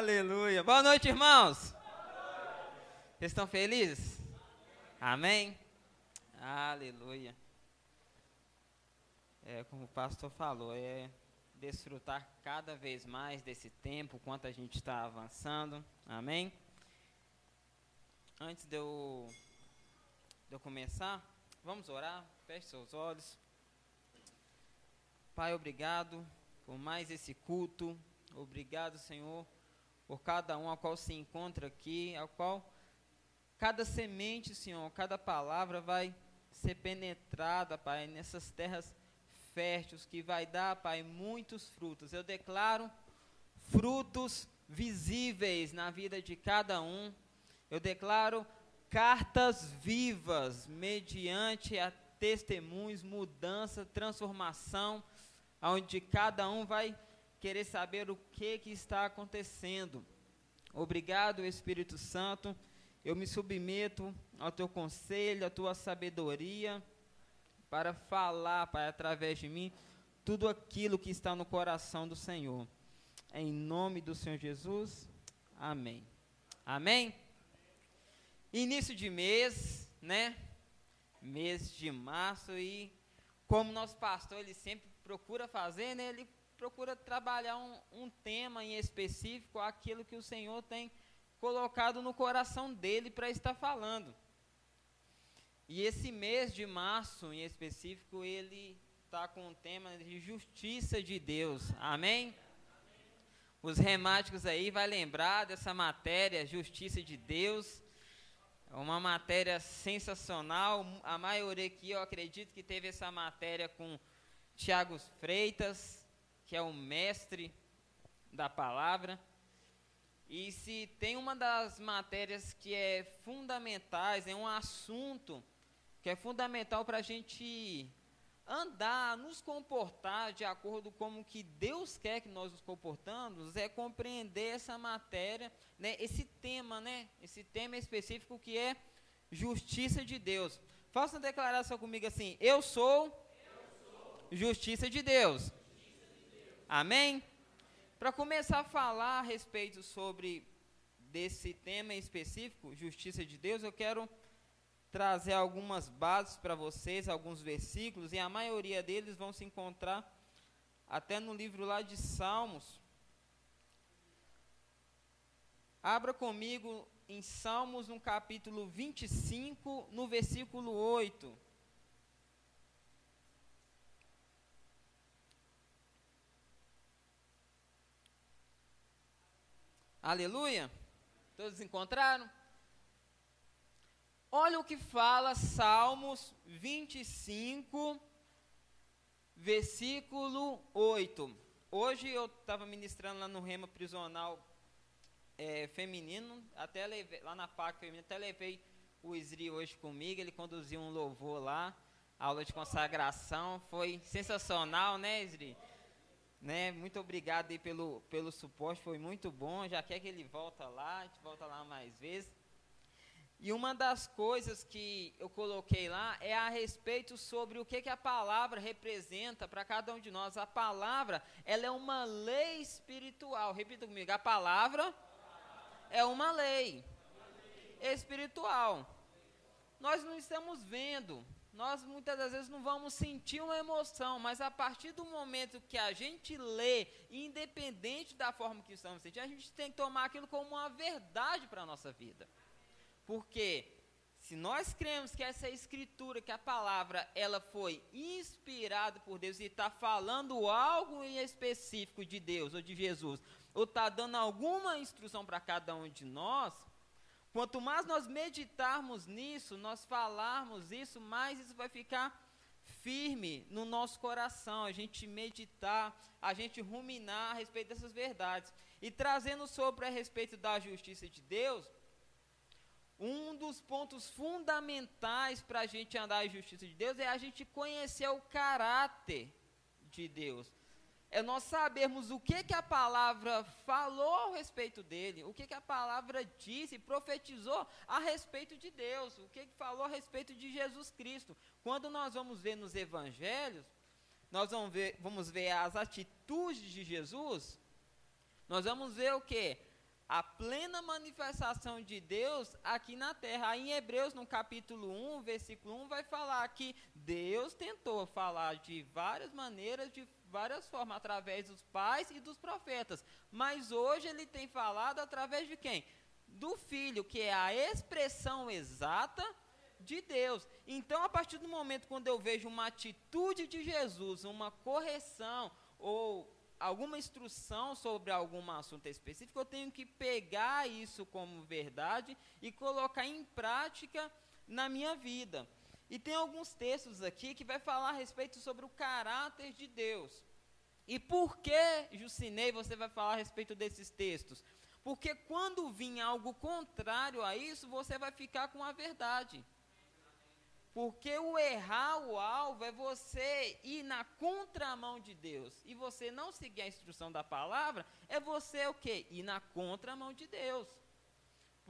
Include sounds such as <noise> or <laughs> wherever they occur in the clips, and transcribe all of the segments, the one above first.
Aleluia. Boa noite, irmãos. Vocês estão felizes? Amém? Aleluia. É como o pastor falou, é desfrutar cada vez mais desse tempo, quanto a gente está avançando. Amém? Antes de eu, de eu começar, vamos orar. Feche seus olhos. Pai, obrigado por mais esse culto. Obrigado, Senhor, por cada um ao qual se encontra aqui, ao qual cada semente, Senhor, cada palavra vai ser penetrada, Pai, nessas terras férteis que vai dar, Pai, muitos frutos. Eu declaro frutos visíveis na vida de cada um. Eu declaro cartas vivas mediante a testemunhos, mudança, transformação, onde cada um vai querer saber o que, que está acontecendo. Obrigado, Espírito Santo. Eu me submeto ao teu conselho, à tua sabedoria, para falar, Pai, através de mim, tudo aquilo que está no coração do Senhor. Em nome do Senhor Jesus, amém. Amém? Início de mês, né? Mês de março e como nosso pastor ele sempre procura fazer, né? Ele procura trabalhar um, um tema em específico, aquilo que o Senhor tem colocado no coração dele para estar falando. E esse mês de março, em específico, ele está com o tema de justiça de Deus. Amém? Os remáticos aí vai lembrar dessa matéria, justiça de Deus. É uma matéria sensacional. A maioria aqui, eu acredito que teve essa matéria com Tiago Freitas, que é o mestre da palavra. E se tem uma das matérias que é fundamentais, é um assunto que é fundamental para a gente andar, nos comportar de acordo com o que Deus quer que nós nos comportamos, é compreender essa matéria, né, esse tema, né, esse tema específico que é justiça de Deus. Faça uma declaração comigo assim: Eu sou, eu sou. justiça de Deus. Amém? Para começar a falar a respeito sobre desse tema específico, justiça de Deus, eu quero trazer algumas bases para vocês, alguns versículos, e a maioria deles vão se encontrar até no livro lá de Salmos. Abra comigo em Salmos, no capítulo 25, no versículo 8. Aleluia? Todos encontraram? Olha o que fala Salmos 25, versículo 8. Hoje eu estava ministrando lá no Rema Prisional é, Feminino, até levei, lá na PAC Feminina, até levei o Isri hoje comigo, ele conduziu um louvor lá, aula de consagração, foi sensacional, né, Isri? Né? Muito obrigado aí pelo, pelo suporte, foi muito bom. Já quer que ele volta lá, a gente volta lá mais vezes. E uma das coisas que eu coloquei lá é a respeito sobre o que, que a palavra representa para cada um de nós. A palavra, ela é uma lei espiritual. Repita comigo, a palavra é uma lei espiritual. Nós não estamos vendo, nós muitas das vezes não vamos sentir uma emoção, mas a partir do momento que a gente lê, independente da forma que estamos sentindo, a gente tem que tomar aquilo como uma verdade para a nossa vida. Porque se nós cremos que essa escritura, que a palavra, ela foi inspirada por Deus e está falando algo em específico de Deus ou de Jesus, ou está dando alguma instrução para cada um de nós, Quanto mais nós meditarmos nisso, nós falarmos isso, mais isso vai ficar firme no nosso coração, a gente meditar, a gente ruminar a respeito dessas verdades. E trazendo sobre a respeito da justiça de Deus, um dos pontos fundamentais para a gente andar em justiça de Deus é a gente conhecer o caráter de Deus é nós sabermos o que, que a palavra falou a respeito dele, o que, que a palavra disse, profetizou a respeito de Deus, o que, que falou a respeito de Jesus Cristo. Quando nós vamos ver nos evangelhos, nós vamos ver, vamos ver as atitudes de Jesus, nós vamos ver o que? a plena manifestação de Deus aqui na terra. Aí em Hebreus, no capítulo 1, versículo 1, vai falar que Deus tentou falar de várias maneiras, de várias formas, através dos pais e dos profetas. Mas hoje ele tem falado através de quem? Do Filho, que é a expressão exata de Deus. Então, a partir do momento quando eu vejo uma atitude de Jesus, uma correção ou alguma instrução sobre algum assunto específico, eu tenho que pegar isso como verdade e colocar em prática na minha vida. E tem alguns textos aqui que vai falar a respeito sobre o caráter de Deus. E por que, Jucinei, você vai falar a respeito desses textos? Porque quando vir algo contrário a isso, você vai ficar com a verdade. Porque o errar o alvo é você ir na contramão de Deus. E você não seguir a instrução da palavra é você o quê? Ir na contramão de Deus.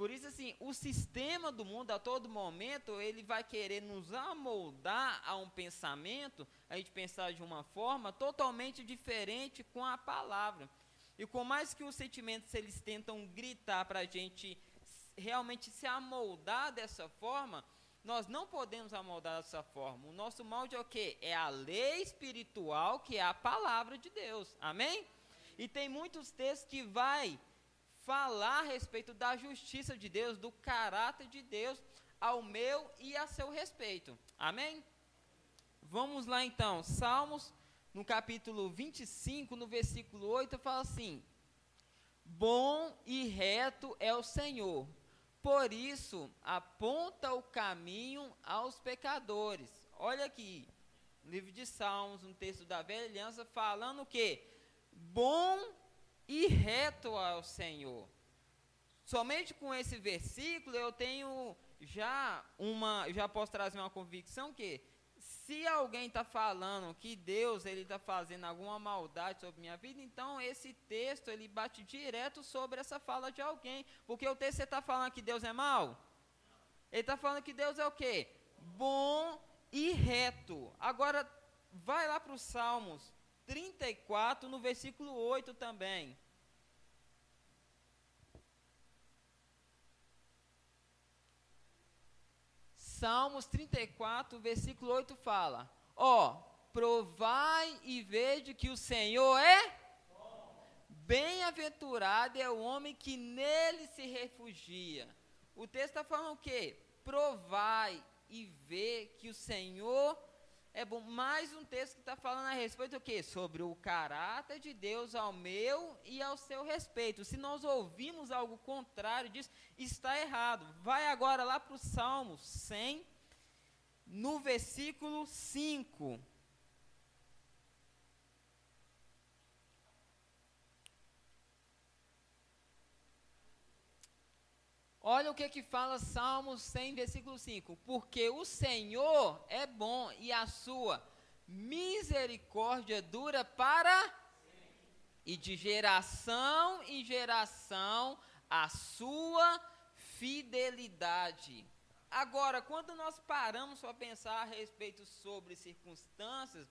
Por isso, assim, o sistema do mundo, a todo momento, ele vai querer nos amoldar a um pensamento, a gente pensar de uma forma totalmente diferente com a palavra. E com mais que os sentimentos eles tentam gritar para a gente realmente se amoldar dessa forma, nós não podemos amoldar dessa forma. O nosso molde é o quê? É a lei espiritual, que é a palavra de Deus. Amém? E tem muitos textos que vai falar a respeito da justiça de Deus, do caráter de Deus ao meu e a seu respeito. Amém? Vamos lá então. Salmos, no capítulo 25, no versículo 8, fala assim: Bom e reto é o Senhor por isso, aponta o caminho aos pecadores. Olha aqui, livro de Salmos, um texto da velha aliança, falando o que? Bom e reto ao Senhor. Somente com esse versículo eu tenho já uma, já posso trazer uma convicção que se alguém está falando que Deus ele está fazendo alguma maldade sobre minha vida, então esse texto ele bate direto sobre essa fala de alguém, porque o texto está falando que Deus é mau. Ele está falando que Deus é o quê? Bom e reto. Agora vai lá para os Salmos 34 no versículo 8 também. Salmos 34, versículo 8 fala: Ó, provai e vede que o Senhor é bem-aventurado é o homem que nele se refugia. O texto está falando o quê? Provai e vê que o Senhor é bom. Mais um texto que está falando a respeito do quê? Sobre o caráter de Deus ao meu e ao seu respeito. Se nós ouvimos algo contrário disso, está errado. Vai agora lá para o Salmo 100, no versículo 5. Olha o que que fala Salmos 100, versículo 5. Porque o Senhor é bom e a sua misericórdia dura para e de geração em geração a sua fidelidade. Agora, quando nós paramos para pensar a respeito sobre circunstâncias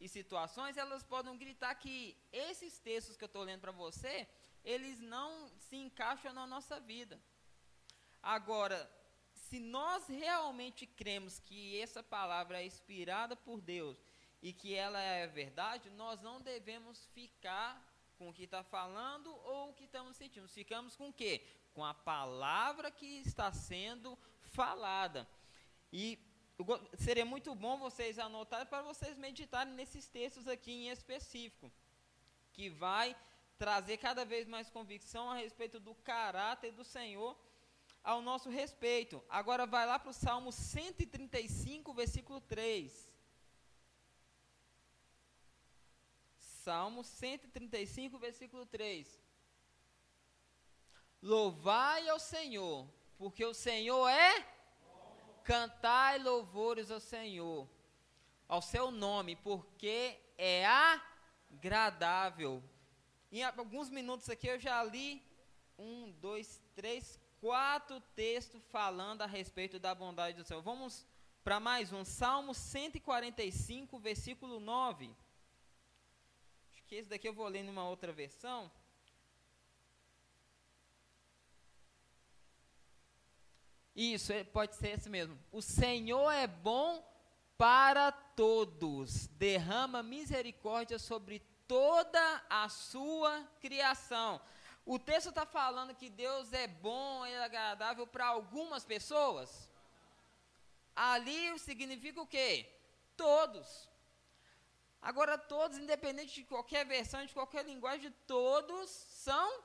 e situações, elas podem gritar que esses textos que eu estou lendo para você, eles não se encaixam na nossa vida. Agora, se nós realmente cremos que essa palavra é inspirada por Deus e que ela é verdade, nós não devemos ficar com o que está falando ou o que estamos sentindo. Ficamos com o quê? Com a palavra que está sendo falada. E seria muito bom vocês anotarem para vocês meditarem nesses textos aqui em específico, que vai trazer cada vez mais convicção a respeito do caráter do Senhor ao nosso respeito. Agora vai lá para o Salmo 135, versículo 3. Salmo 135, versículo 3. Louvai ao Senhor, porque o Senhor é. Cantai louvores ao Senhor, ao seu nome, porque é agradável. Em alguns minutos aqui eu já li um, dois, três, quatro textos falando a respeito da bondade do Senhor. Vamos para mais um. Salmo 145, versículo 9. Acho que esse daqui eu vou ler numa outra versão. Isso, é, pode ser esse mesmo. O Senhor é bom para todos, derrama misericórdia sobre toda a sua criação. O texto está falando que Deus é bom e agradável para algumas pessoas. Ali significa o quê? Todos. Agora, todos, independente de qualquer versão, de qualquer linguagem, todos são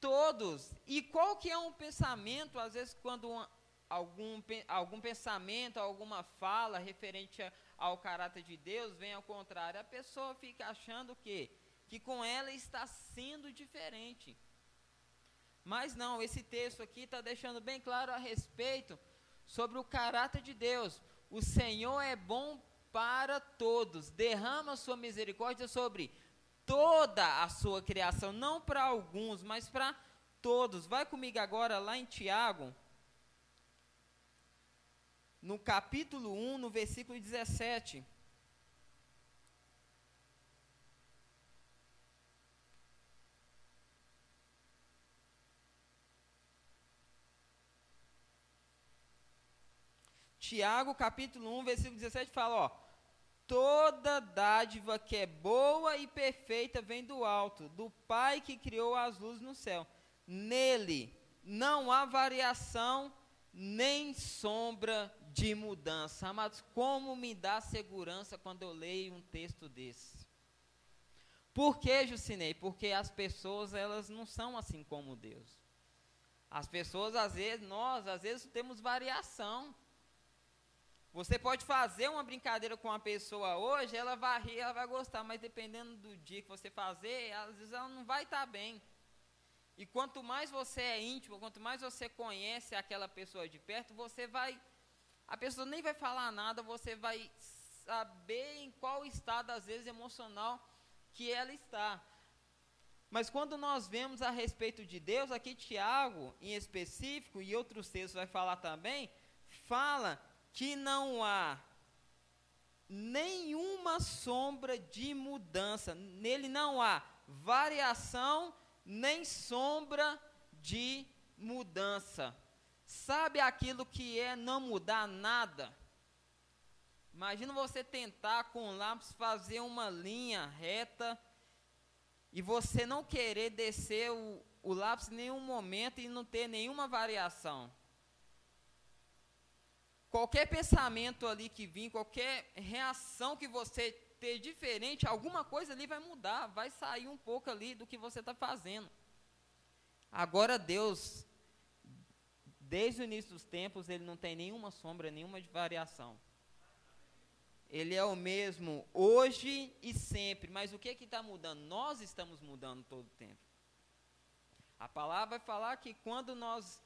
todos. E qual que é um pensamento, às vezes, quando um, algum, algum pensamento, alguma fala referente a, ao caráter de Deus vem ao contrário, a pessoa fica achando que que com ela está sendo diferente. Mas não, esse texto aqui está deixando bem claro a respeito sobre o caráter de Deus. O Senhor é bom para todos, derrama sua misericórdia sobre toda a sua criação, não para alguns, mas para todos. Vai comigo agora lá em Tiago, no capítulo 1, no versículo 17. Tiago, capítulo 1, versículo 17 fala, ó: Toda dádiva que é boa e perfeita vem do alto, do Pai que criou as luzes no céu. Nele não há variação nem sombra de mudança. Amados, como me dá segurança quando eu leio um texto desse? Por que, Jucinei? Porque as pessoas, elas não são assim como Deus. As pessoas, às vezes, nós, às vezes, temos variação. Você pode fazer uma brincadeira com uma pessoa hoje, ela vai rir, ela vai gostar, mas dependendo do dia que você fazer, às vezes ela não vai estar bem. E quanto mais você é íntimo, quanto mais você conhece aquela pessoa de perto, você vai. A pessoa nem vai falar nada, você vai saber em qual estado, às vezes, emocional que ela está. Mas quando nós vemos a respeito de Deus, aqui Tiago, em específico, e outros textos vai falar também, fala que não há nenhuma sombra de mudança, nele não há variação nem sombra de mudança. Sabe aquilo que é não mudar nada? Imagina você tentar com lápis fazer uma linha reta e você não querer descer o, o lápis em nenhum momento e não ter nenhuma variação. Qualquer pensamento ali que vir, qualquer reação que você ter diferente, alguma coisa ali vai mudar, vai sair um pouco ali do que você está fazendo. Agora Deus, desde o início dos tempos, ele não tem nenhuma sombra, nenhuma variação. Ele é o mesmo hoje e sempre. Mas o que que está mudando? Nós estamos mudando todo o tempo. A palavra vai falar que quando nós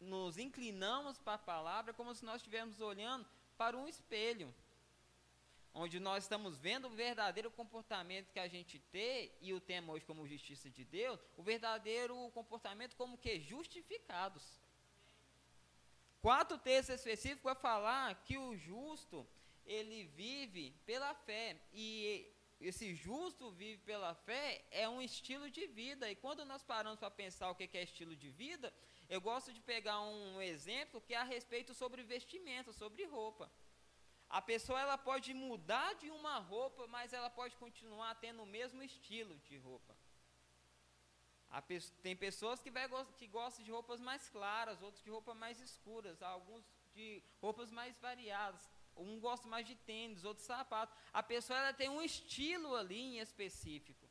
nos inclinamos para a palavra como se nós estivéssemos olhando para um espelho, onde nós estamos vendo o verdadeiro comportamento que a gente tem, e o tema hoje como justiça de Deus, o verdadeiro comportamento como que justificados. Quatro textos específicos vai falar que o justo, ele vive pela fé, e esse justo vive pela fé é um estilo de vida, e quando nós paramos para pensar o que é estilo de vida, eu gosto de pegar um exemplo que é a respeito sobre vestimenta, sobre roupa. A pessoa ela pode mudar de uma roupa, mas ela pode continuar tendo o mesmo estilo de roupa. Tem pessoas que, vai, que gostam de roupas mais claras, outros de roupas mais escuras, alguns de roupas mais variadas. Um gosta mais de tênis, outro sapato. A pessoa ela tem um estilo ali em específico.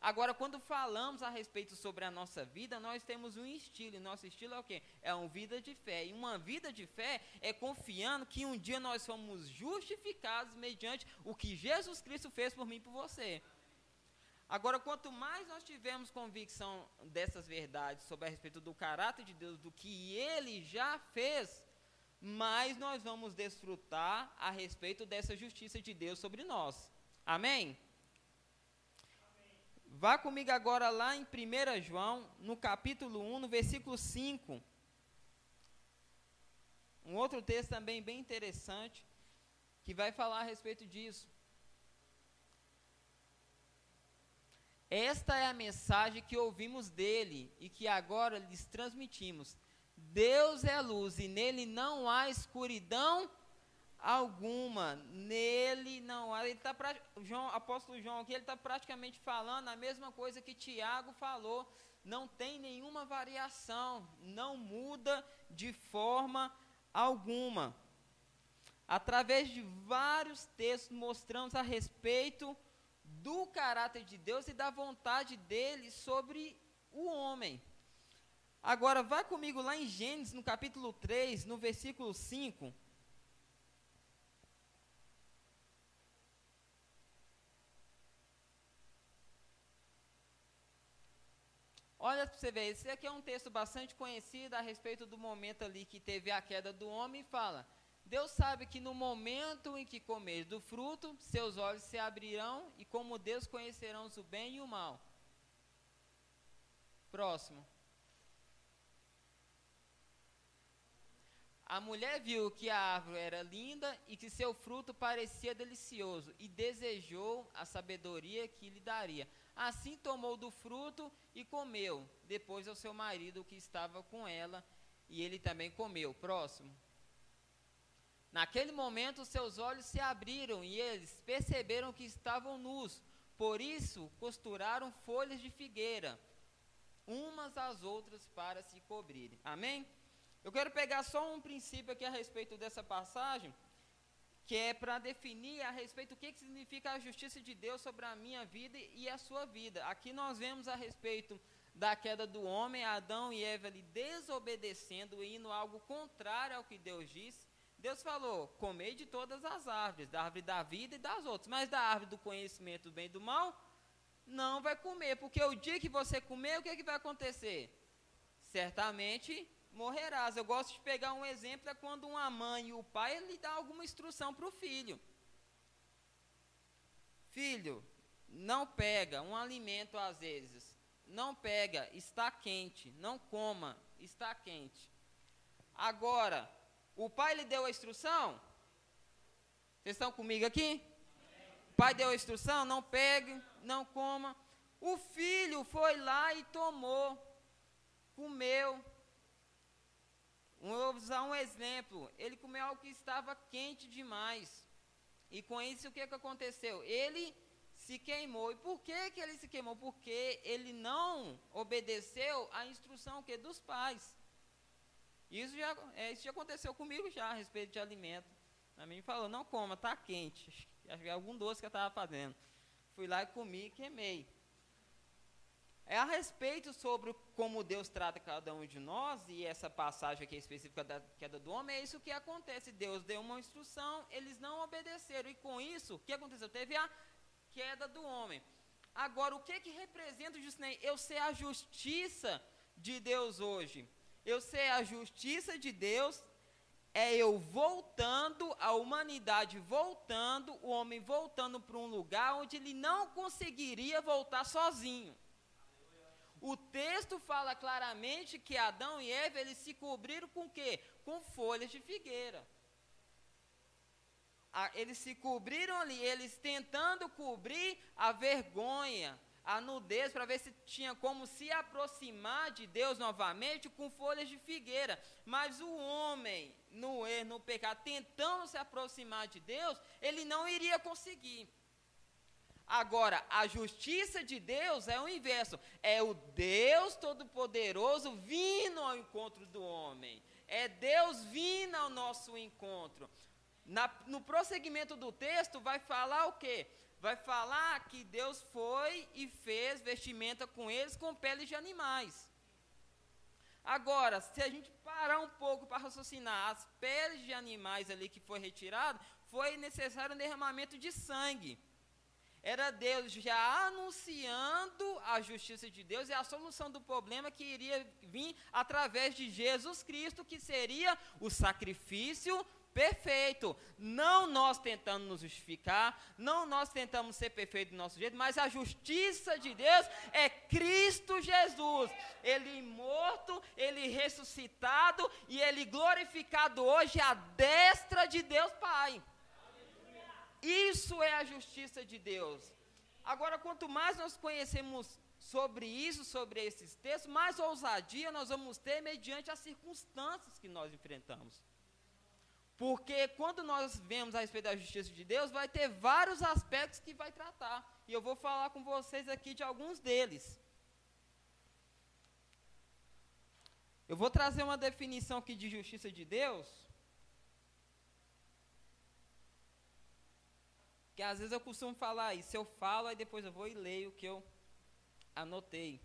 Agora, quando falamos a respeito sobre a nossa vida, nós temos um estilo, e nosso estilo é o quê? É uma vida de fé. E uma vida de fé é confiando que um dia nós somos justificados mediante o que Jesus Cristo fez por mim e por você. Agora, quanto mais nós tivermos convicção dessas verdades sobre a respeito do caráter de Deus, do que Ele já fez, mais nós vamos desfrutar a respeito dessa justiça de Deus sobre nós. Amém? Vá comigo agora lá em 1 João, no capítulo 1, no versículo 5. Um outro texto também bem interessante, que vai falar a respeito disso. Esta é a mensagem que ouvimos dele e que agora lhes transmitimos. Deus é luz e nele não há escuridão alguma. Nele não há. Ele tá, João, apóstolo João aqui, ele está praticamente falando a mesma coisa que Tiago falou. Não tem nenhuma variação, não muda de forma alguma. Através de vários textos mostramos a respeito do caráter de Deus e da vontade dele sobre o homem. Agora, vá comigo lá em Gênesis, no capítulo 3, no versículo 5. Olha para você ver, esse aqui é um texto bastante conhecido a respeito do momento ali que teve a queda do homem fala: Deus sabe que no momento em que comer do fruto, seus olhos se abrirão e como Deus conhecerão o bem e o mal. Próximo. A mulher viu que a árvore era linda e que seu fruto parecia delicioso e desejou a sabedoria que lhe daria. Assim tomou do fruto e comeu. Depois ao seu marido que estava com ela e ele também comeu. Próximo. Naquele momento seus olhos se abriram e eles perceberam que estavam nus. Por isso costuraram folhas de figueira umas às outras para se cobrirem. Amém? Eu quero pegar só um princípio aqui a respeito dessa passagem, que é para definir a respeito do que, que significa a justiça de Deus sobre a minha vida e a sua vida. Aqui nós vemos a respeito da queda do homem, Adão e Eva ali desobedecendo e indo algo contrário ao que Deus disse. Deus falou: comei de todas as árvores, da árvore da vida e das outras, mas da árvore do conhecimento do bem e do mal, não vai comer, porque o dia que você comer, o que, é que vai acontecer? Certamente morrerás. Eu gosto de pegar um exemplo, é quando uma mãe e o pai lhe dá alguma instrução para o filho. Filho, não pega um alimento às vezes. Não pega, está quente. Não coma, está quente. Agora, o pai lhe deu a instrução? Vocês estão comigo aqui? O pai deu a instrução, não pegue, não coma. O filho foi lá e tomou, comeu, Vou usar um exemplo. Ele comeu algo que estava quente demais. E com isso, o que, que aconteceu? Ele se queimou. E por que, que ele se queimou? Porque ele não obedeceu à instrução que dos pais. Isso já, é, isso já aconteceu comigo já a respeito de alimento. A mim falou, não coma, está quente. <laughs> Acho que algum doce que eu estava fazendo. Fui lá e comi e queimei. É a respeito sobre como Deus trata cada um de nós, e essa passagem aqui específica da queda do homem, é isso que acontece. Deus deu uma instrução, eles não obedeceram, e com isso, o que aconteceu? Teve a queda do homem. Agora, o que que representa o justiça? Eu ser a justiça de Deus hoje. Eu ser a justiça de Deus é eu voltando, a humanidade voltando, o homem voltando para um lugar onde ele não conseguiria voltar sozinho. O texto fala claramente que Adão e Eva eles se cobriram com quê? Com folhas de figueira. eles se cobriram ali, eles tentando cobrir a vergonha, a nudez, para ver se tinha como se aproximar de Deus novamente com folhas de figueira. Mas o homem, no erro, no pecado, tentando se aproximar de Deus, ele não iria conseguir. Agora, a justiça de Deus é o inverso. É o Deus Todo-Poderoso vindo ao encontro do homem. É Deus vindo ao nosso encontro. Na, no prosseguimento do texto, vai falar o quê? Vai falar que Deus foi e fez vestimenta com eles com peles de animais. Agora, se a gente parar um pouco para raciocinar, as peles de animais ali que foi retirado, foi necessário um derramamento de sangue era Deus já anunciando a justiça de Deus e a solução do problema que iria vir através de Jesus Cristo, que seria o sacrifício perfeito. Não nós tentando nos justificar, não nós tentamos ser perfeitos do nosso jeito, mas a justiça de Deus é Cristo Jesus. Ele morto, ele ressuscitado e ele glorificado hoje à destra de Deus Pai. Isso é a justiça de Deus. Agora, quanto mais nós conhecemos sobre isso, sobre esses textos, mais ousadia nós vamos ter mediante as circunstâncias que nós enfrentamos. Porque quando nós vemos a respeito da justiça de Deus, vai ter vários aspectos que vai tratar. E eu vou falar com vocês aqui de alguns deles. Eu vou trazer uma definição aqui de justiça de Deus. Que às vezes eu costumo falar isso. Eu falo, aí depois eu vou e leio o que eu anotei.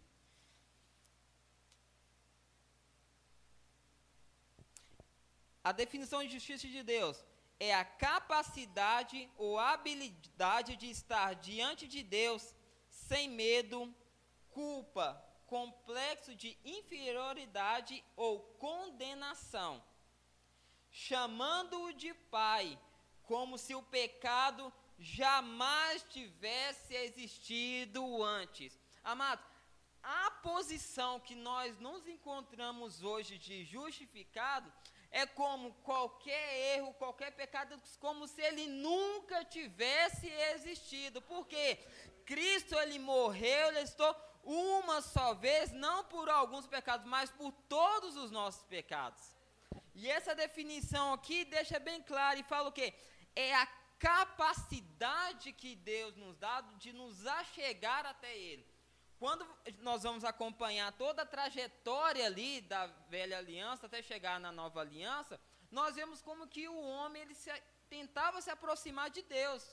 A definição de justiça de Deus é a capacidade ou habilidade de estar diante de Deus sem medo, culpa, complexo de inferioridade ou condenação, chamando-o de Pai, como se o pecado jamais tivesse existido antes. Amados, a posição que nós nos encontramos hoje de justificado é como qualquer erro, qualquer pecado, como se ele nunca tivesse existido. Porque Cristo ele morreu, ele estou uma só vez, não por alguns pecados, mas por todos os nossos pecados. E essa definição aqui deixa bem claro e fala o quê? É a capacidade que Deus nos dá de nos achegar até Ele. Quando nós vamos acompanhar toda a trajetória ali da velha aliança até chegar na nova aliança, nós vemos como que o homem ele se, tentava se aproximar de Deus.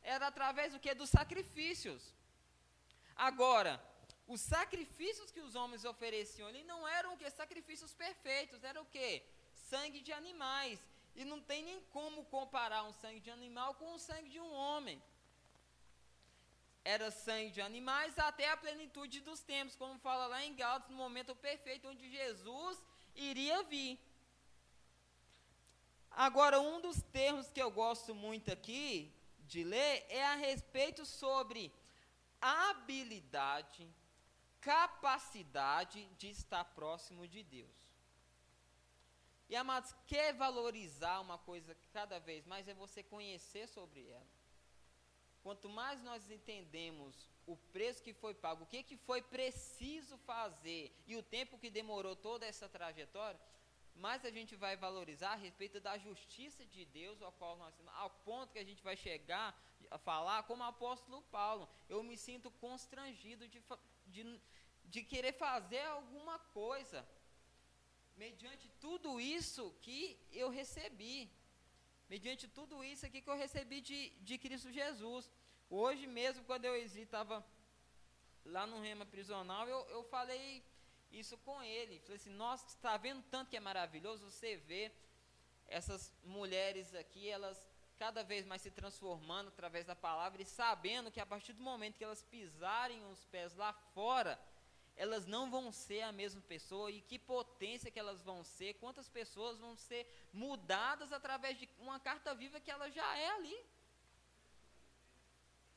Era através do que? Dos sacrifícios. Agora, os sacrifícios que os homens ofereciam ali não eram o que? Sacrifícios perfeitos, era o que? Sangue de animais. E não tem nem como comparar um sangue de animal com o sangue de um homem era sangue de animais até a plenitude dos tempos, como fala lá em Gálatas, no momento perfeito onde Jesus iria vir. Agora, um dos termos que eu gosto muito aqui de ler é a respeito sobre habilidade, capacidade de estar próximo de Deus. E amados, quer valorizar uma coisa cada vez mais é você conhecer sobre ela. Quanto mais nós entendemos o preço que foi pago, o que, que foi preciso fazer e o tempo que demorou toda essa trajetória, mais a gente vai valorizar a respeito da justiça de Deus, ao, qual nós, ao ponto que a gente vai chegar a falar, como apóstolo Paulo, eu me sinto constrangido de, de, de querer fazer alguma coisa, mediante tudo isso que eu recebi mediante tudo isso aqui que eu recebi de, de Cristo Jesus. Hoje mesmo, quando eu estava lá no Rema Prisional, eu, eu falei isso com ele. Falei assim, nossa, está vendo tanto que é maravilhoso você ver essas mulheres aqui, elas cada vez mais se transformando através da palavra e sabendo que a partir do momento que elas pisarem os pés lá fora, elas não vão ser a mesma pessoa e que potência que elas vão ser, quantas pessoas vão ser mudadas através de uma carta viva que ela já é ali.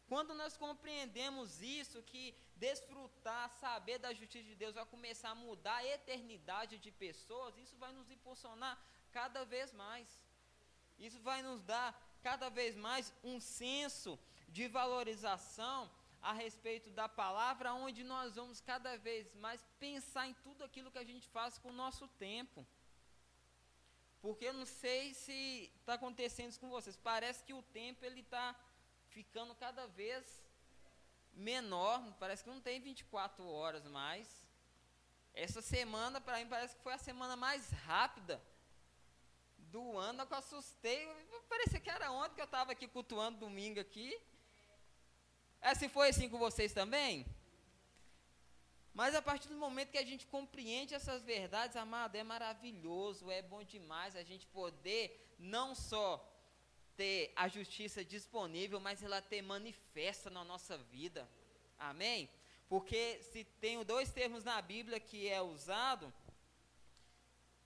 Quando nós compreendemos isso, que desfrutar, saber da justiça de Deus vai começar a mudar a eternidade de pessoas, isso vai nos impulsionar cada vez mais. Isso vai nos dar cada vez mais um senso de valorização a respeito da palavra, onde nós vamos cada vez mais pensar em tudo aquilo que a gente faz com o nosso tempo. Porque eu não sei se está acontecendo isso com vocês. Parece que o tempo ele está ficando cada vez menor. Parece que não tem 24 horas mais. Essa semana, para mim, parece que foi a semana mais rápida do ano. Eu assustei. Parecia que era ontem que eu estava aqui cultuando domingo aqui. É, se foi assim com vocês também? Mas a partir do momento que a gente compreende essas verdades, amado, é maravilhoso, é bom demais a gente poder não só ter a justiça disponível, mas ela ter manifesta na nossa vida. Amém? Porque se tem dois termos na Bíblia que é usado,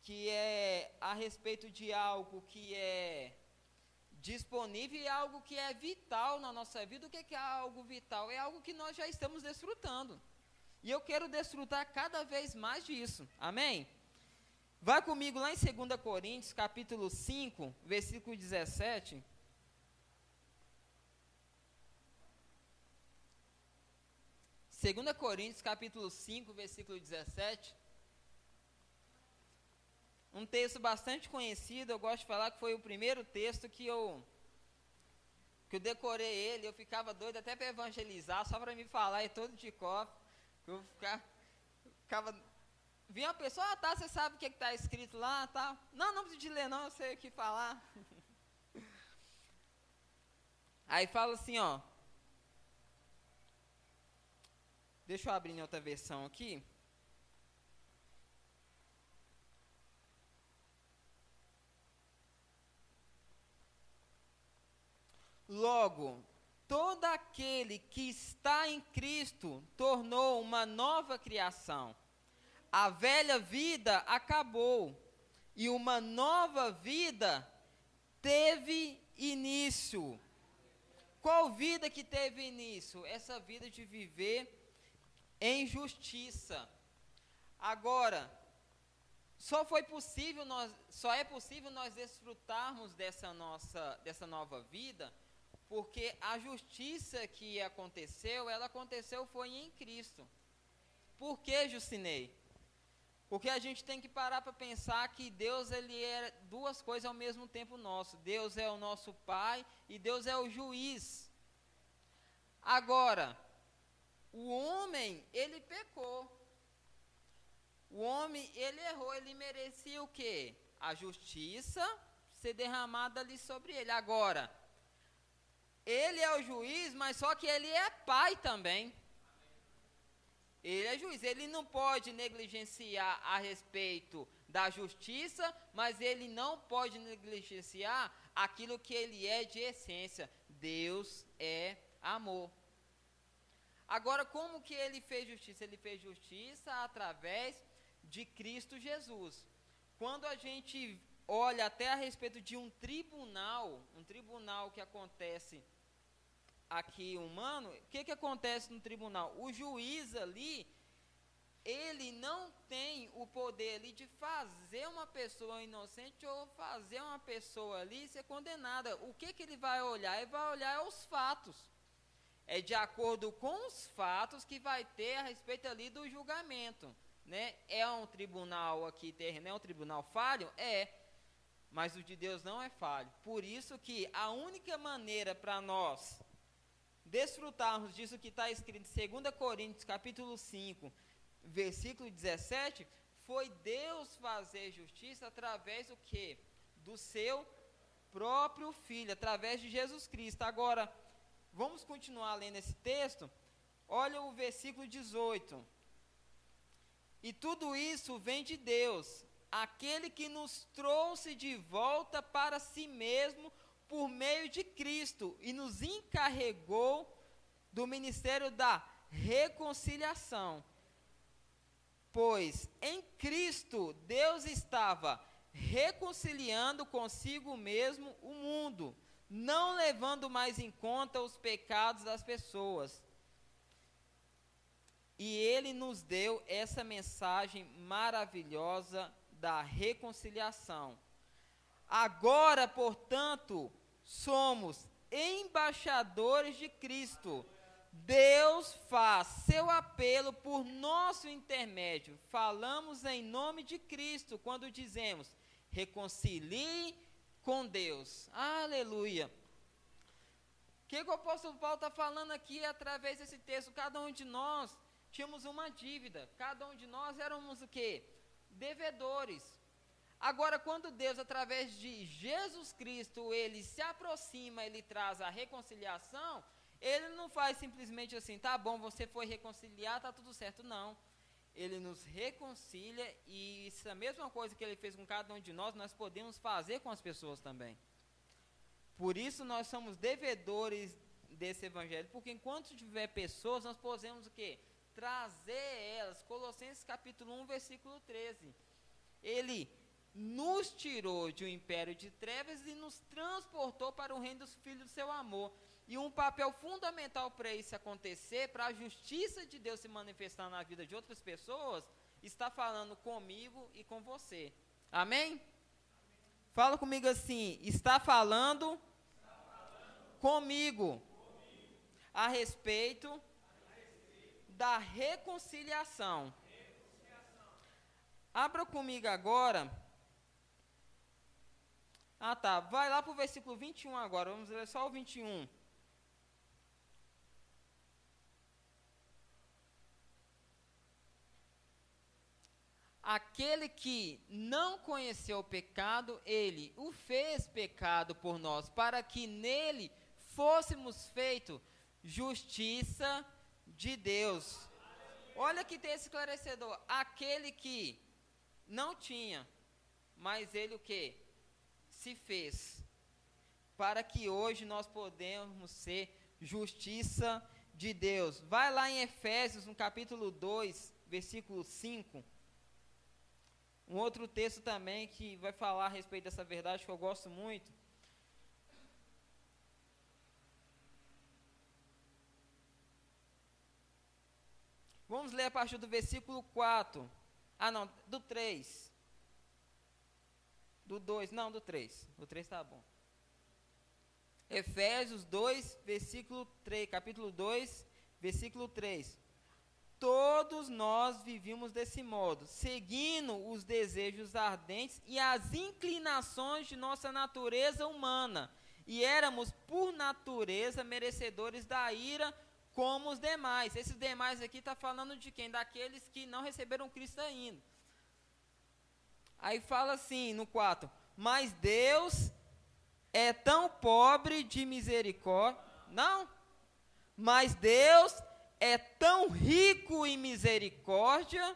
que é a respeito de algo que é disponível e é algo que é vital na nossa vida. O que é algo vital? É algo que nós já estamos desfrutando. E eu quero desfrutar cada vez mais disso. Amém? Vá comigo lá em 2 Coríntios, capítulo 5, versículo 17. 2 Coríntios capítulo 5, versículo 17. Um texto bastante conhecido, eu gosto de falar que foi o primeiro texto que eu que eu decorei ele, eu ficava doido até para evangelizar, só para me falar e todo de copo. Eu ficava, ficava vinha uma pessoa, ah, tá, você sabe o que está escrito lá, tá? Não, não preciso de ler não, eu sei o que falar. <laughs> Aí fala assim, ó. Deixa eu abrir em outra versão aqui. Logo, todo aquele que está em Cristo tornou uma nova criação. A velha vida acabou e uma nova vida teve início. Qual vida que teve início? Essa vida de viver em justiça. Agora, só foi possível nós, só é possível nós desfrutarmos dessa nossa dessa nova vida porque a justiça que aconteceu, ela aconteceu foi em Cristo. Por que, Jucinei? Porque a gente tem que parar para pensar que Deus ele é duas coisas ao mesmo tempo nosso. Deus é o nosso Pai e Deus é o juiz. Agora, o homem, ele pecou. O homem, ele errou, ele merecia o quê? A justiça ser derramada ali sobre ele. Agora, ele é o juiz, mas só que ele é pai também. Ele é juiz, ele não pode negligenciar a respeito da justiça, mas ele não pode negligenciar aquilo que ele é de essência. Deus é amor. Agora, como que ele fez justiça? Ele fez justiça através de Cristo Jesus. Quando a gente olha até a respeito de um tribunal, um tribunal que acontece aqui humano, o que, que acontece no tribunal? O juiz ali, ele não tem o poder ali de fazer uma pessoa inocente ou fazer uma pessoa ali ser condenada. O que, que ele vai olhar? Ele vai olhar os fatos. É de acordo com os fatos que vai ter a respeito ali do julgamento. Né? É um tribunal aqui terreno, é um tribunal falho? É. Mas o de Deus não é falho. Por isso que a única maneira para nós desfrutarmos disso que está escrito em 2 Coríntios capítulo 5, versículo 17, foi Deus fazer justiça através do que? Do seu próprio Filho, através de Jesus Cristo. Agora, vamos continuar lendo esse texto. Olha o versículo 18. E tudo isso vem de Deus, aquele que nos trouxe de volta para si mesmo por meio de Cristo e nos encarregou do ministério da reconciliação. Pois em Cristo Deus estava reconciliando consigo mesmo o mundo, não levando mais em conta os pecados das pessoas. E ele nos deu essa mensagem maravilhosa da reconciliação. Agora, portanto, somos embaixadores de Cristo. Deus faz seu apelo por nosso intermédio. Falamos em nome de Cristo quando dizemos: reconcilie com Deus. Aleluia. O que, que o apóstolo Paulo está falando aqui através desse texto? Cada um de nós tínhamos uma dívida. Cada um de nós éramos o quê? Devedores. Agora, quando Deus, através de Jesus Cristo, ele se aproxima, ele traz a reconciliação, ele não faz simplesmente assim, tá bom, você foi reconciliar, tá tudo certo. Não. Ele nos reconcilia e isso é a mesma coisa que ele fez com cada um de nós, nós podemos fazer com as pessoas também. Por isso nós somos devedores desse evangelho, porque enquanto tiver pessoas, nós podemos o quê? Trazer elas. Colossenses capítulo 1, versículo 13. Ele nos tirou de um império de trevas e nos transportou para o reino dos filhos do seu amor. E um papel fundamental para isso acontecer, para a justiça de Deus se manifestar na vida de outras pessoas, está falando comigo e com você. Amém? Amém. Fala comigo assim: está falando, está falando comigo, comigo, a respeito, a respeito da reconciliação. Abra comigo agora. Ah, tá. Vai lá para o versículo 21 agora. Vamos ler só o 21. Aquele que não conheceu o pecado, ele o fez pecado por nós, para que nele fôssemos feito justiça de Deus. Olha que tem esclarecedor. Aquele que não tinha, mas ele o que? Se fez. Para que hoje nós podemos ser justiça de Deus. Vai lá em Efésios, no capítulo 2, versículo 5. Um outro texto também que vai falar a respeito dessa verdade que eu gosto muito. Vamos ler a partir do versículo 4. Ah, não, do 3. Do 2, não, do 3. Do 3 está bom. Efésios 2, versículo 3, capítulo 2, versículo 3. Todos nós vivíamos desse modo, seguindo os desejos ardentes e as inclinações de nossa natureza humana, e éramos, por natureza, merecedores da ira como os demais. Esses demais aqui está falando de quem? Daqueles que não receberam Cristo ainda. Aí fala assim no 4: Mas Deus é tão pobre de misericórdia. Não. Mas Deus é tão rico em misericórdia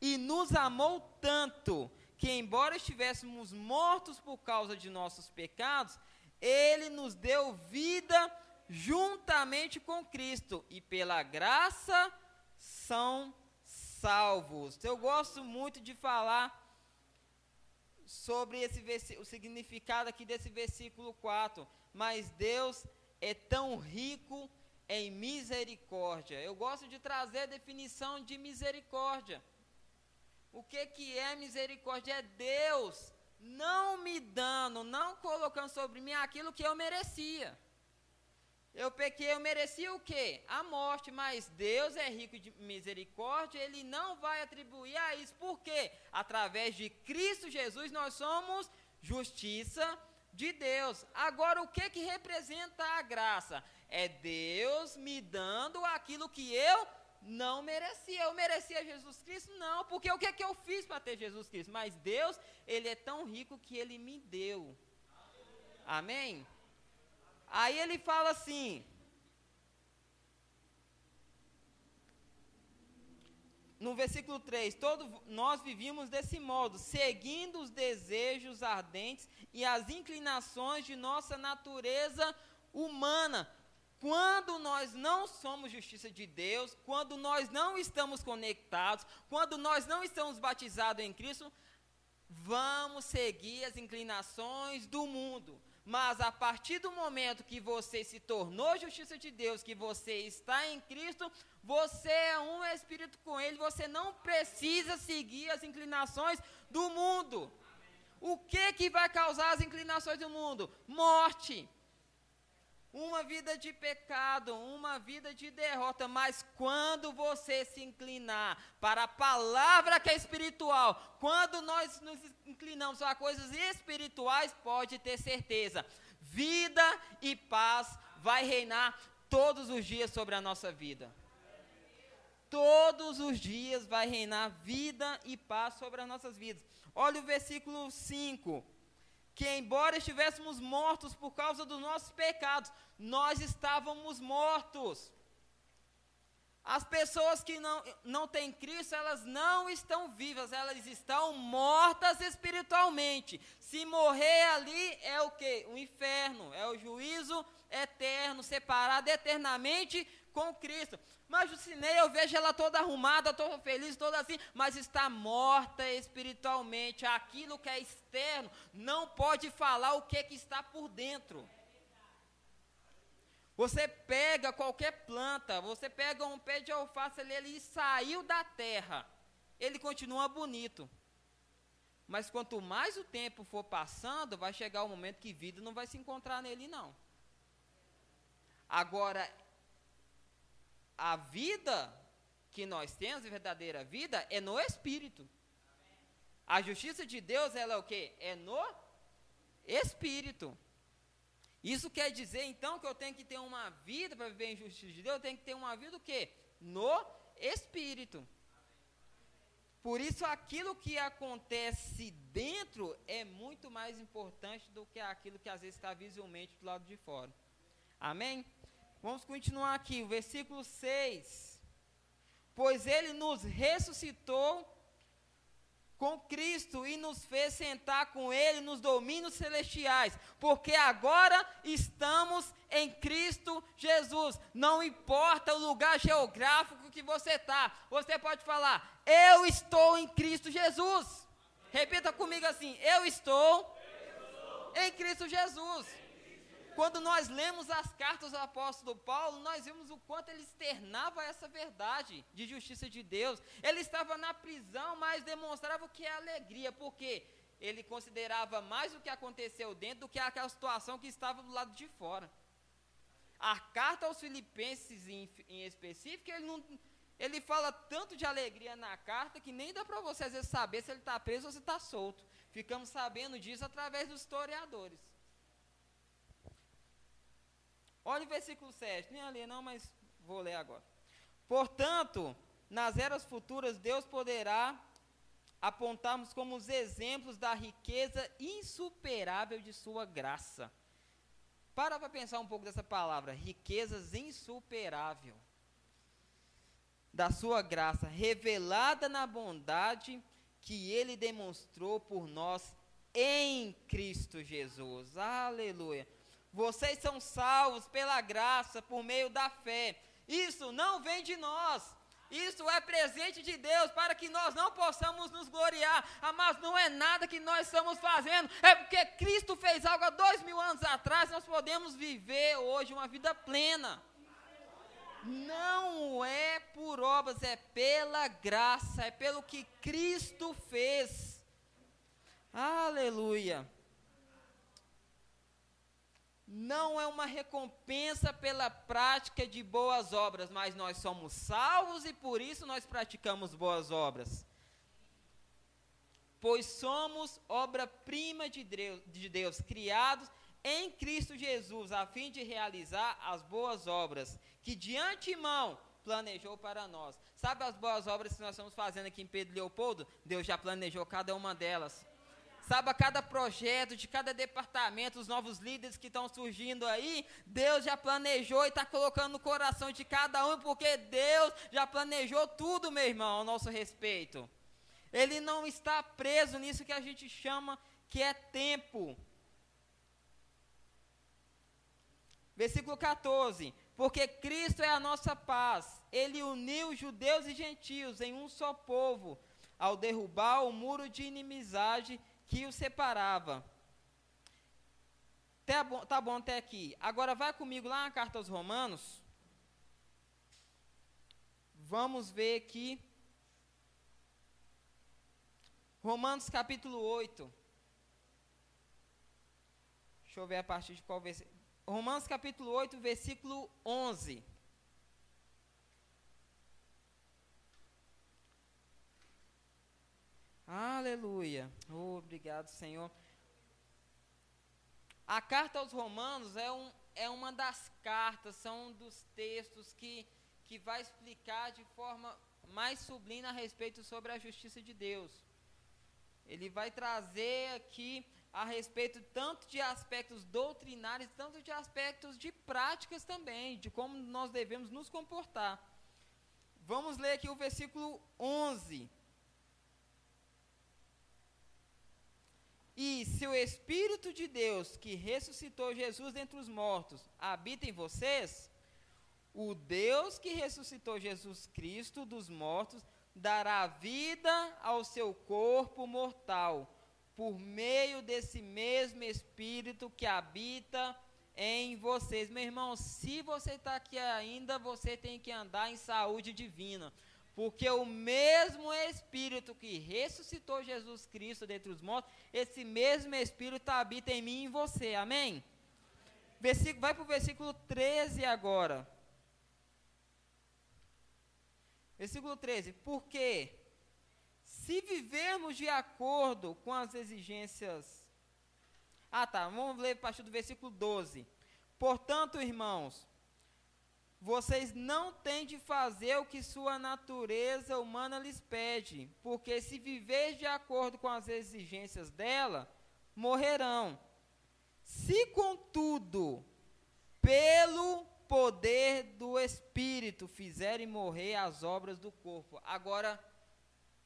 e nos amou tanto que, embora estivéssemos mortos por causa de nossos pecados, Ele nos deu vida juntamente com Cristo e pela graça são salvos. Eu gosto muito de falar sobre esse o significado aqui desse versículo 4. Mas Deus é tão rico em misericórdia. Eu gosto de trazer a definição de misericórdia. O que, que é misericórdia? É Deus não me dando, não colocando sobre mim aquilo que eu merecia. Eu pequei, eu merecia o quê? A morte, mas Deus é rico de misericórdia, Ele não vai atribuir a isso. Por quê? Através de Cristo Jesus nós somos justiça de Deus. Agora, o que que representa a graça? É Deus me dando aquilo que eu não merecia. Eu merecia Jesus Cristo? Não, porque o que que eu fiz para ter Jesus Cristo? Mas Deus, Ele é tão rico que Ele me deu. Amém? Aí ele fala assim: no versículo 3, todos nós vivíamos desse modo, seguindo os desejos ardentes e as inclinações de nossa natureza humana. Quando nós não somos justiça de Deus, quando nós não estamos conectados, quando nós não estamos batizados em Cristo, vamos seguir as inclinações do mundo. Mas a partir do momento que você se tornou justiça de Deus, que você está em Cristo, você é um espírito com Ele, você não precisa seguir as inclinações do mundo. O que que vai causar as inclinações do mundo? Morte uma vida de pecado, uma vida de derrota, mas quando você se inclinar para a palavra que é espiritual, quando nós nos inclinamos a coisas espirituais, pode ter certeza, vida e paz vai reinar todos os dias sobre a nossa vida. Todos os dias vai reinar vida e paz sobre as nossas vidas. Olha o versículo 5 que, embora estivéssemos mortos por causa dos nossos pecados, nós estávamos mortos. As pessoas que não, não têm Cristo, elas não estão vivas, elas estão mortas espiritualmente. Se morrer ali é o que? O inferno, é o juízo eterno, separado eternamente com Cristo. Mas Jucinei, eu vejo ela toda arrumada, toda feliz, toda assim, mas está morta espiritualmente. Aquilo que é externo não pode falar o que, que está por dentro. Você pega qualquer planta, você pega um pé de alface ali, ele saiu da terra, ele continua bonito. Mas quanto mais o tempo for passando, vai chegar o momento que vida não vai se encontrar nele, não. Agora, a vida que nós temos de verdadeira vida é no Espírito. A justiça de Deus, ela é o quê? É no Espírito. Isso quer dizer, então, que eu tenho que ter uma vida para viver em justiça de Deus, eu tenho que ter uma vida o quê? No Espírito. Por isso, aquilo que acontece dentro é muito mais importante do que aquilo que às vezes está visualmente do lado de fora. Amém? Vamos continuar aqui, o versículo 6. Pois ele nos ressuscitou com Cristo e nos fez sentar com Ele nos domínios celestiais, porque agora estamos em Cristo Jesus. Não importa o lugar geográfico que você está, você pode falar: Eu estou em Cristo Jesus. Repita comigo assim: Eu estou, em Cristo Jesus. Quando nós lemos as cartas do apóstolo Paulo, nós vimos o quanto ele externava essa verdade de justiça de Deus. Ele estava na prisão, mas demonstrava o que é alegria, porque ele considerava mais o que aconteceu dentro do que aquela situação que estava do lado de fora. A carta aos Filipenses, em, em específico, ele, não, ele fala tanto de alegria na carta que nem dá para você às vezes saber se ele está preso ou se está solto. Ficamos sabendo disso através dos historiadores. Olha o versículo 7. Nem ali não, mas vou ler agora. Portanto, nas eras futuras, Deus poderá apontarmos como os exemplos da riqueza insuperável de sua graça. Para para pensar um pouco dessa palavra, riquezas insuperável. Da sua graça, revelada na bondade que ele demonstrou por nós em Cristo Jesus. Aleluia. Vocês são salvos pela graça, por meio da fé. Isso não vem de nós. Isso é presente de Deus para que nós não possamos nos gloriar. Ah, mas não é nada que nós estamos fazendo. É porque Cristo fez algo há dois mil anos atrás. Nós podemos viver hoje uma vida plena. Não é por obras, é pela graça, é pelo que Cristo fez. Aleluia não é uma recompensa pela prática de boas obras, mas nós somos salvos e por isso nós praticamos boas obras. Pois somos obra-prima de Deus, de Deus, criados em Cristo Jesus, a fim de realizar as boas obras que de antemão planejou para nós. Sabe as boas obras que nós estamos fazendo aqui em Pedro Leopoldo? Deus já planejou cada uma delas sabe, a cada projeto, de cada departamento, os novos líderes que estão surgindo aí, Deus já planejou e está colocando no coração de cada um, porque Deus já planejou tudo, meu irmão, ao nosso respeito. Ele não está preso nisso que a gente chama que é tempo. Versículo 14: Porque Cristo é a nossa paz, Ele uniu judeus e gentios em um só povo, ao derrubar o muro de inimizade que o separava. Tá bom, tá bom até aqui. Agora vai comigo lá na carta aos Romanos. Vamos ver aqui. Romanos capítulo 8. Deixa eu ver a partir de qual versículo. Romanos capítulo 8, versículo 11. Aleluia. Oh, obrigado, Senhor. A carta aos Romanos é, um, é uma das cartas, são um dos textos que, que vai explicar de forma mais sublime a respeito sobre a justiça de Deus. Ele vai trazer aqui a respeito tanto de aspectos doutrinários, tanto de aspectos de práticas também, de como nós devemos nos comportar. Vamos ler aqui o versículo 11. E se o Espírito de Deus, que ressuscitou Jesus dentre os mortos, habita em vocês, o Deus que ressuscitou Jesus Cristo dos mortos dará vida ao seu corpo mortal, por meio desse mesmo Espírito que habita em vocês. Meu irmão, se você está aqui ainda, você tem que andar em saúde divina. Porque o mesmo Espírito que ressuscitou Jesus Cristo dentre os mortos, esse mesmo Espírito habita em mim e em você. Amém? Versículo, vai para o versículo 13 agora. Versículo 13: Porque se vivermos de acordo com as exigências. Ah, tá. Vamos ler a partir do versículo 12. Portanto, irmãos, vocês não têm de fazer o que sua natureza humana lhes pede, porque se viver de acordo com as exigências dela, morrerão. Se, contudo, pelo poder do Espírito fizerem morrer as obras do corpo. Agora,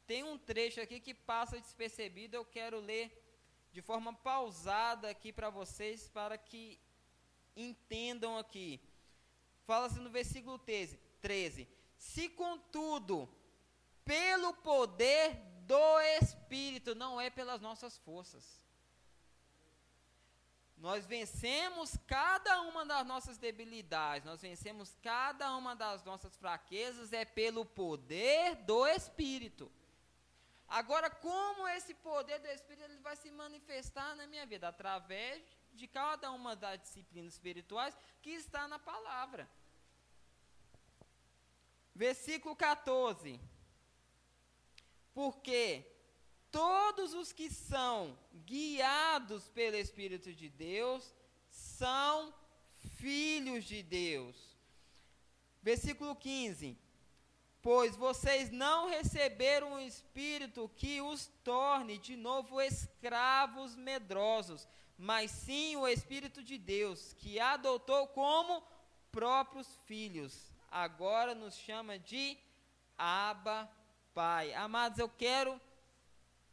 tem um trecho aqui que passa despercebido, eu quero ler de forma pausada aqui para vocês, para que entendam aqui. Fala-se no versículo 13, 13: Se contudo, pelo poder do Espírito, não é pelas nossas forças. Nós vencemos cada uma das nossas debilidades, nós vencemos cada uma das nossas fraquezas, é pelo poder do Espírito. Agora, como esse poder do Espírito ele vai se manifestar na minha vida? Através de cada uma das disciplinas espirituais que está na palavra. Versículo 14. Porque todos os que são guiados pelo Espírito de Deus são filhos de Deus. Versículo 15 Pois vocês não receberam um espírito que os torne de novo escravos medrosos, mas sim o Espírito de Deus, que adotou como próprios filhos. Agora nos chama de Abba Pai. Amados, eu quero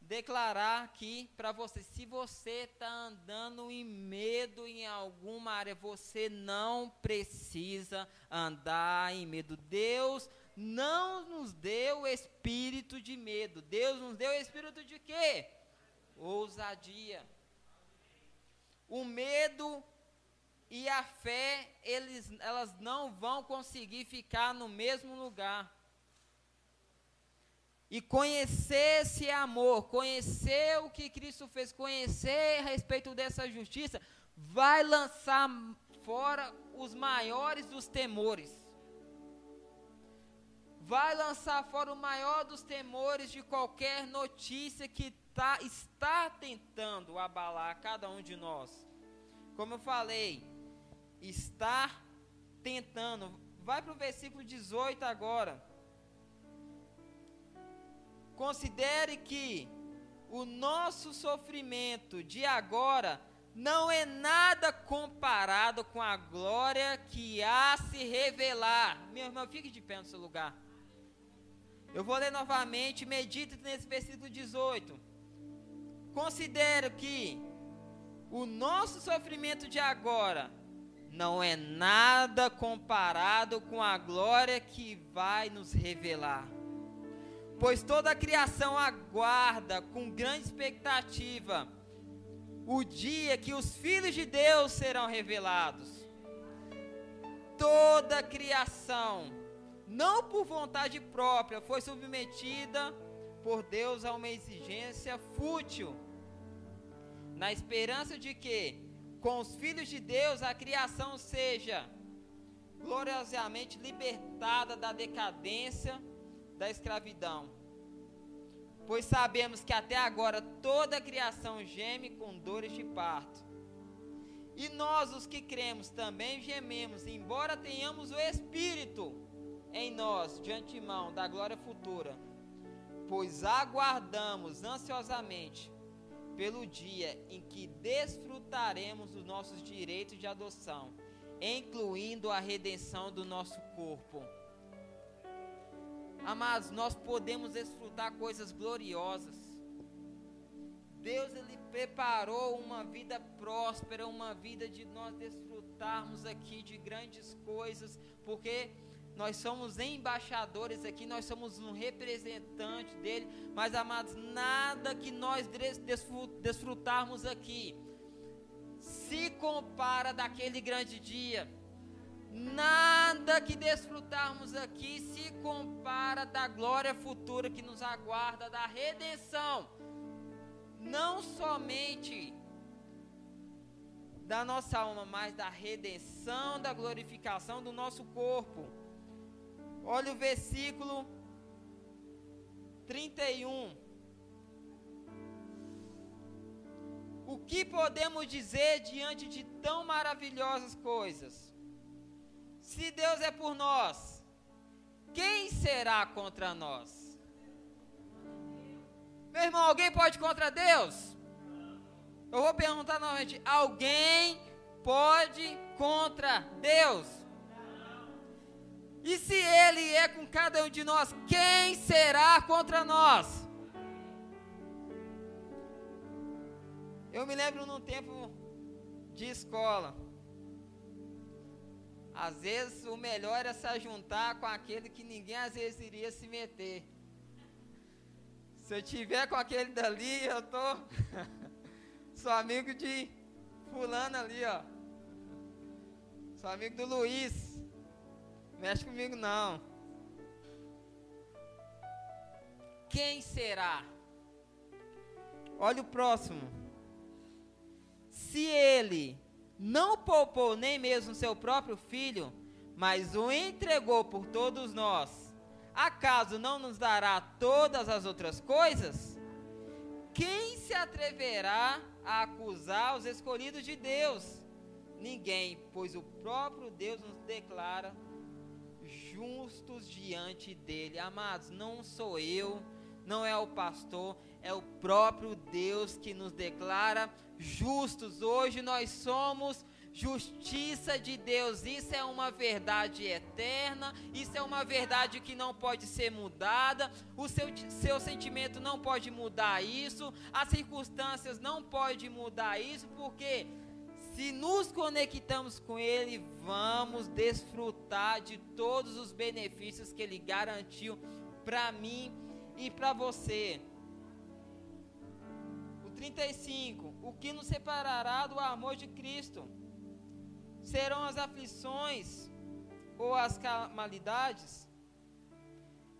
declarar aqui para você: se você está andando em medo em alguma área, você não precisa andar em medo. Deus não nos deu espírito de medo. Deus nos deu espírito de quê? Ousadia. O medo e a fé, eles, elas não vão conseguir ficar no mesmo lugar. E conhecer esse amor, conhecer o que Cristo fez, conhecer a respeito dessa justiça, vai lançar fora os maiores dos temores vai lançar fora o maior dos temores de qualquer notícia que tá, está tentando abalar cada um de nós. Como eu falei, está tentando. Vai para o versículo 18 agora. Considere que o nosso sofrimento de agora não é nada comparado com a glória que há se revelar. Meu irmão, fique de pé no seu lugar. Eu vou ler novamente, medite nesse versículo 18. Considero que o nosso sofrimento de agora não é nada comparado com a glória que vai nos revelar. Pois toda a criação aguarda com grande expectativa o dia que os filhos de Deus serão revelados. Toda a criação não por vontade própria, foi submetida por Deus a uma exigência fútil, na esperança de que, com os filhos de Deus, a criação seja gloriosamente libertada da decadência da escravidão. Pois sabemos que até agora toda a criação geme com dores de parto. E nós, os que cremos, também gememos, embora tenhamos o Espírito em nós de antemão da glória futura, pois aguardamos ansiosamente pelo dia em que desfrutaremos dos nossos direitos de adoção, incluindo a redenção do nosso corpo. Amados, nós podemos desfrutar coisas gloriosas. Deus ele preparou uma vida próspera, uma vida de nós desfrutarmos aqui de grandes coisas, porque nós somos embaixadores aqui, nós somos um representante dele, mas amados, nada que nós desfrutarmos aqui se compara daquele grande dia. Nada que desfrutarmos aqui se compara da glória futura que nos aguarda, da redenção. Não somente da nossa alma, mas da redenção, da glorificação do nosso corpo. Olha o versículo 31. O que podemos dizer diante de tão maravilhosas coisas? Se Deus é por nós, quem será contra nós? Meu irmão, alguém pode contra Deus? Eu vou perguntar novamente: alguém pode contra Deus? E se Ele é com cada um de nós, quem será contra nós? Eu me lembro num tempo de escola. Às vezes o melhor era se juntar com aquele que ninguém às vezes iria se meter. Se eu tiver com aquele dali, eu tô <laughs> sou amigo de fulano ali, ó. Sou amigo do Luiz. Mexe comigo não. Quem será? Olha o próximo. Se ele não poupou nem mesmo seu próprio filho, mas o entregou por todos nós, acaso não nos dará todas as outras coisas? Quem se atreverá a acusar os escolhidos de Deus? Ninguém, pois o próprio Deus nos declara justos diante dele. Amados, não sou eu, não é o pastor, é o próprio Deus que nos declara justos. Hoje nós somos justiça de Deus. Isso é uma verdade eterna, isso é uma verdade que não pode ser mudada. O seu, seu sentimento não pode mudar isso, as circunstâncias não podem mudar isso, porque se nos conectamos com Ele, vamos desfrutar de todos os benefícios que Ele garantiu para mim e para você. O 35. O que nos separará do amor de Cristo? serão as aflições ou as calamidades,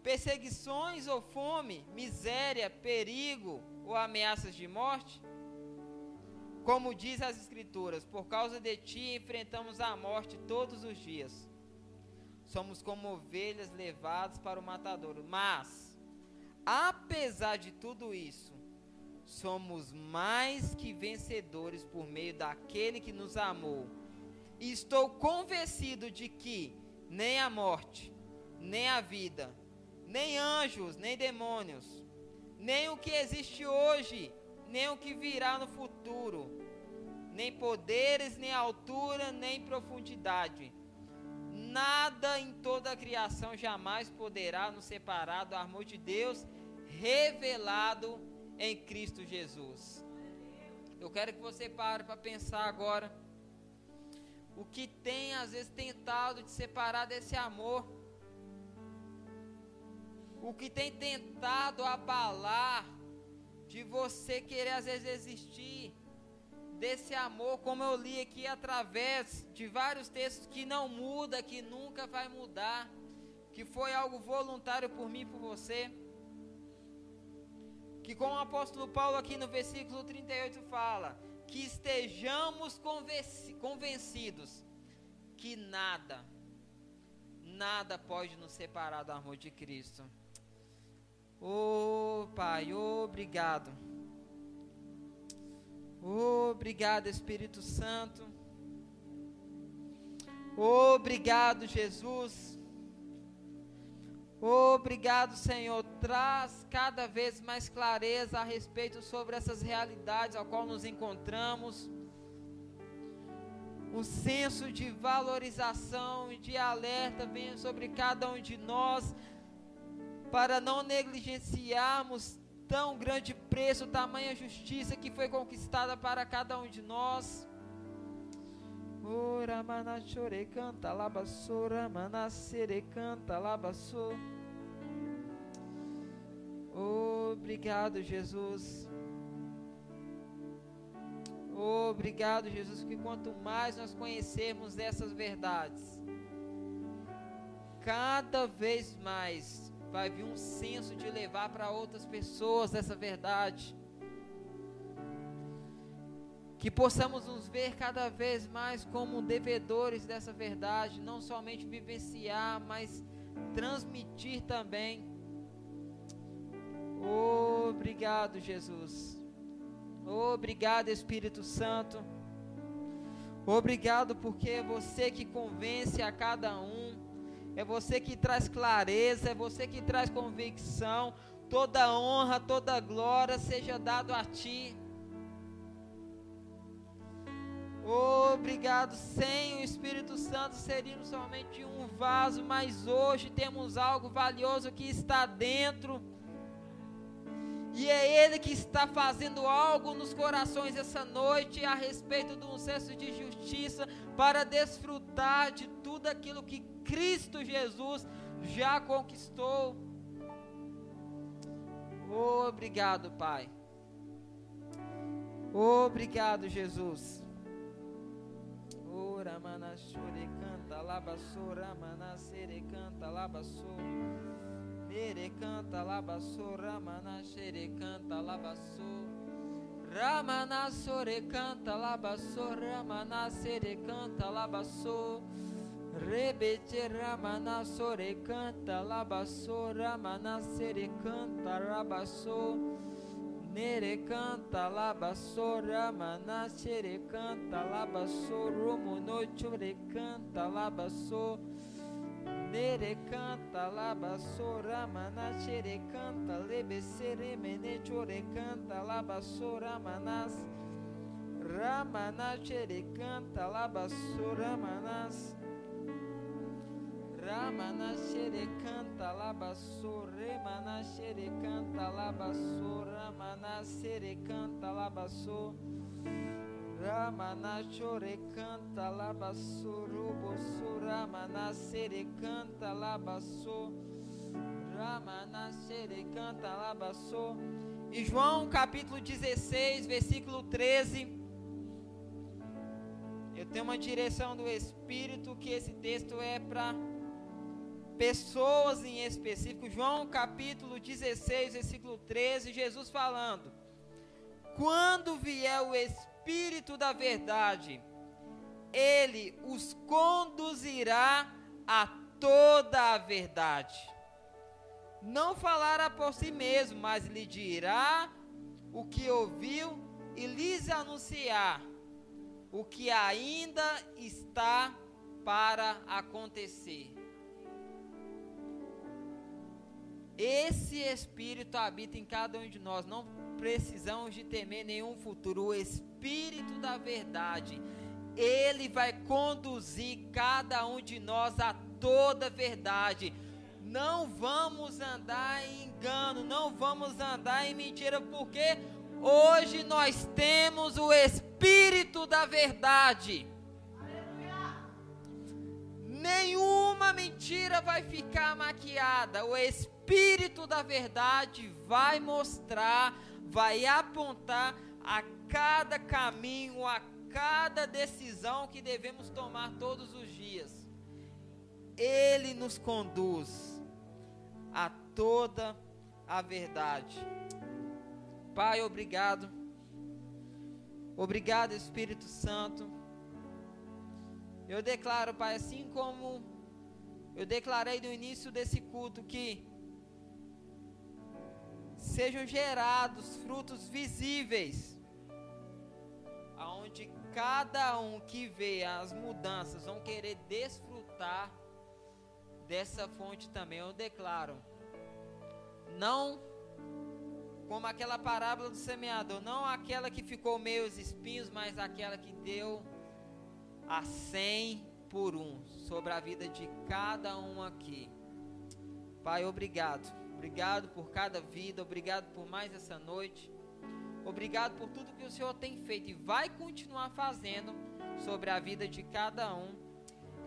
perseguições ou fome, miséria, perigo ou ameaças de morte? Como diz as Escrituras, por causa de ti enfrentamos a morte todos os dias. Somos como ovelhas levadas para o matadouro. Mas, apesar de tudo isso, somos mais que vencedores por meio daquele que nos amou estou convencido de que nem a morte, nem a vida, nem anjos, nem demônios, nem o que existe hoje, nem o que virá no futuro, nem poderes, nem altura, nem profundidade, nada em toda a criação jamais poderá nos separar do amor de Deus revelado em Cristo Jesus. Eu quero que você pare para pensar agora o que tem às vezes tentado te separar desse amor, o que tem tentado abalar de você querer às vezes existir desse amor, como eu li aqui através de vários textos que não muda, que nunca vai mudar, que foi algo voluntário por mim e por você. Que como o apóstolo Paulo aqui no versículo 38 fala, que estejamos convencidos que nada, nada pode nos separar do amor de Cristo. Oh, Pai, obrigado. Obrigado, Espírito Santo. Obrigado, Jesus. Obrigado, Senhor. Traz cada vez mais clareza a respeito sobre essas realidades ao qual nos encontramos. Um senso de valorização e de alerta venha sobre cada um de nós, para não negligenciarmos tão grande preço, tamanha justiça que foi conquistada para cada um de nós. Ora mana chore canta labassora mana sere canta labassou. Obrigado, Jesus. Obrigado, Jesus, que quanto mais nós conhecermos essas verdades, cada vez mais vai vir um senso de levar para outras pessoas essa verdade que possamos nos ver cada vez mais como devedores dessa verdade, não somente vivenciar, mas transmitir também. Obrigado, Jesus. Obrigado, Espírito Santo. Obrigado porque é você que convence a cada um. É você que traz clareza, é você que traz convicção. Toda honra, toda glória seja dado a ti. Obrigado, sem o Espírito Santo seríamos somente um vaso, mas hoje temos algo valioso que está dentro. E é Ele que está fazendo algo nos corações essa noite a respeito de um senso de justiça para desfrutar de tudo aquilo que Cristo Jesus já conquistou. Obrigado, Pai. Obrigado, Jesus. Ora, mana, chore, canta, labassou, ramana, sere, canta, labassou. Mere, canta, labassou, ramana, xere, canta, labassou. Ramana, sore, canta, labassou, ramana, sere, canta, labassou. Rebete, ramana, sore, canta, labassou, ramana, sere, canta, labassou. Nere canta labassora manachere canta labassoro monochore canta labasso Nere canta labassora manachere canta lebesere menechore canta labassora manas Ramanachere canta labassora manas Ramana xere canta labassou, remana xere canta labassou, ramana xere canta labassou, ramana chore canta labassou, rubossou, ramana xere canta labassou, ramana xere canta labassou. E João capítulo 16, versículo 13. Eu tenho uma direção do Espírito que esse texto é para pessoas em específico. João capítulo 16, versículo 13, Jesus falando: Quando vier o Espírito da verdade, ele os conduzirá a toda a verdade. Não falará por si mesmo, mas lhe dirá o que ouviu e lhes anunciar o que ainda está para acontecer. Esse Espírito habita em cada um de nós. Não precisamos de temer nenhum futuro. O Espírito da verdade, ele vai conduzir cada um de nós a toda verdade. Não vamos andar em engano, não vamos andar em mentira, porque hoje nós temos o Espírito da verdade. Nenhuma mentira vai ficar maquiada. O Espírito Espírito da verdade vai mostrar, vai apontar a cada caminho, a cada decisão que devemos tomar todos os dias. Ele nos conduz a toda a verdade. Pai, obrigado. Obrigado, Espírito Santo. Eu declaro, Pai, assim como eu declarei no início desse culto que sejam gerados frutos visíveis, aonde cada um que vê as mudanças vão querer desfrutar dessa fonte também. Eu declaro, não como aquela parábola do semeador, não aquela que ficou meio os espinhos, mas aquela que deu a cem por um sobre a vida de cada um aqui. Pai, obrigado Obrigado por cada vida, obrigado por mais essa noite. Obrigado por tudo que o Senhor tem feito e vai continuar fazendo sobre a vida de cada um.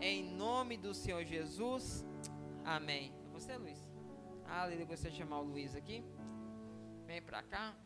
Em nome do Senhor Jesus. Amém. É você, Luiz. Aleluia. Você chamar o Luiz aqui. Vem para cá.